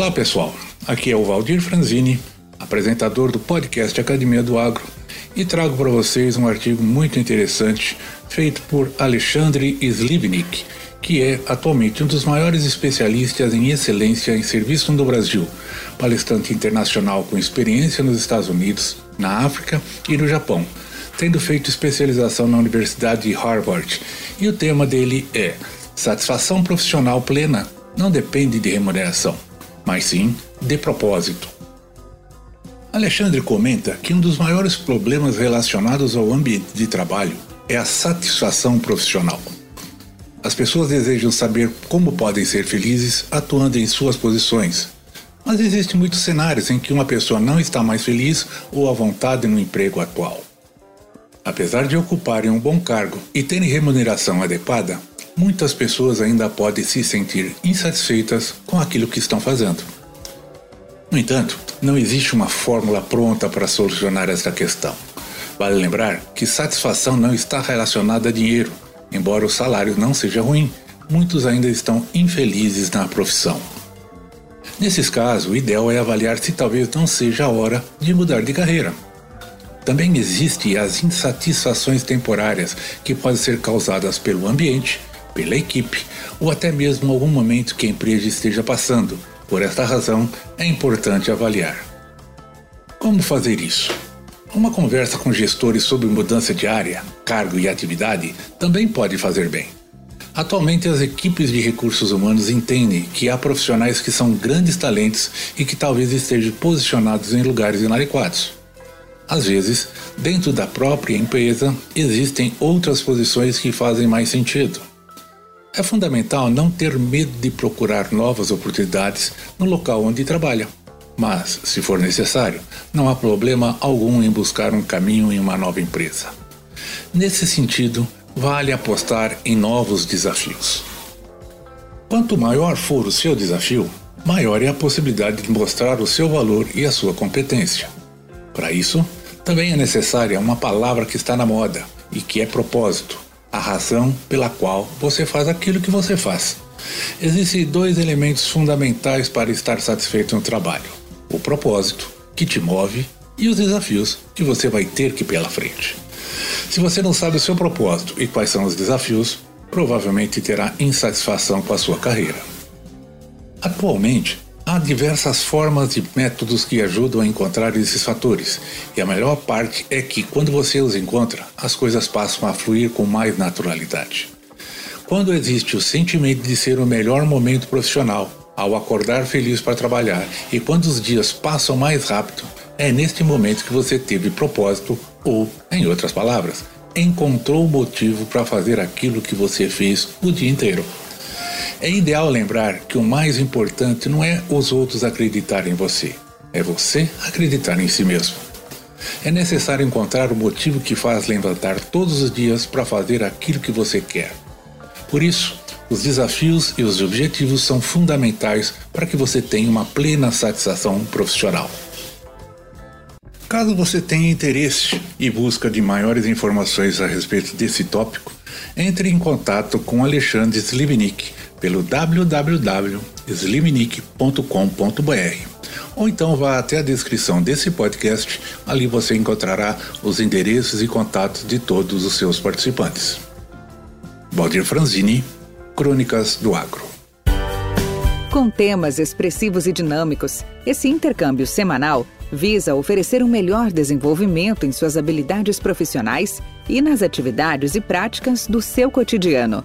Olá pessoal, aqui é o Valdir Franzini, apresentador do podcast Academia do Agro, e trago para vocês um artigo muito interessante feito por Alexandre Slivnik, que é atualmente um dos maiores especialistas em excelência em serviço no Brasil, palestrante internacional com experiência nos Estados Unidos, na África e no Japão, tendo feito especialização na Universidade de Harvard. E o tema dele é Satisfação profissional plena não depende de remuneração mas sim de propósito. Alexandre comenta que um dos maiores problemas relacionados ao ambiente de trabalho é a satisfação profissional. As pessoas desejam saber como podem ser felizes atuando em suas posições, mas existem muitos cenários em que uma pessoa não está mais feliz ou à vontade no emprego atual. Apesar de ocuparem um bom cargo e terem remuneração adequada, muitas pessoas ainda podem se sentir insatisfeitas com aquilo que estão fazendo. No entanto, não existe uma fórmula pronta para solucionar esta questão. Vale lembrar que satisfação não está relacionada a dinheiro. Embora o salário não seja ruim, muitos ainda estão infelizes na profissão. Nesses casos, o ideal é avaliar se talvez não seja a hora de mudar de carreira. Também existem as insatisfações temporárias que podem ser causadas pelo ambiente, pela equipe ou até mesmo algum momento que a empresa esteja passando. Por esta razão, é importante avaliar. Como fazer isso? Uma conversa com gestores sobre mudança de área, cargo e atividade também pode fazer bem. Atualmente, as equipes de recursos humanos entendem que há profissionais que são grandes talentos e que talvez estejam posicionados em lugares inadequados. Às vezes, dentro da própria empresa, existem outras posições que fazem mais sentido. É fundamental não ter medo de procurar novas oportunidades no local onde trabalha. Mas, se for necessário, não há problema algum em buscar um caminho em uma nova empresa. Nesse sentido, vale apostar em novos desafios. Quanto maior for o seu desafio, maior é a possibilidade de mostrar o seu valor e a sua competência. Para isso, também é necessária uma palavra que está na moda e que é propósito a razão pela qual você faz aquilo que você faz. Existem dois elementos fundamentais para estar satisfeito no trabalho: o propósito, que te move, e os desafios que você vai ter que ir pela frente. Se você não sabe o seu propósito e quais são os desafios, provavelmente terá insatisfação com a sua carreira. Atualmente, Há diversas formas e métodos que ajudam a encontrar esses fatores, e a melhor parte é que, quando você os encontra, as coisas passam a fluir com mais naturalidade. Quando existe o sentimento de ser o melhor momento profissional, ao acordar feliz para trabalhar, e quando os dias passam mais rápido, é neste momento que você teve propósito ou, em outras palavras, encontrou o motivo para fazer aquilo que você fez o dia inteiro. É ideal lembrar que o mais importante não é os outros acreditarem em você, é você acreditar em si mesmo. É necessário encontrar o motivo que faz levantar todos os dias para fazer aquilo que você quer. Por isso, os desafios e os objetivos são fundamentais para que você tenha uma plena satisfação profissional. Caso você tenha interesse e busca de maiores informações a respeito desse tópico, entre em contato com Alexandre Slivnik pelo www.slimnick.com.br ou então vá até a descrição desse podcast, ali você encontrará os endereços e contatos de todos os seus participantes. Valdir Franzini, Crônicas do Agro. Com temas expressivos e dinâmicos, esse intercâmbio semanal visa oferecer um melhor desenvolvimento em suas habilidades profissionais e nas atividades e práticas do seu cotidiano.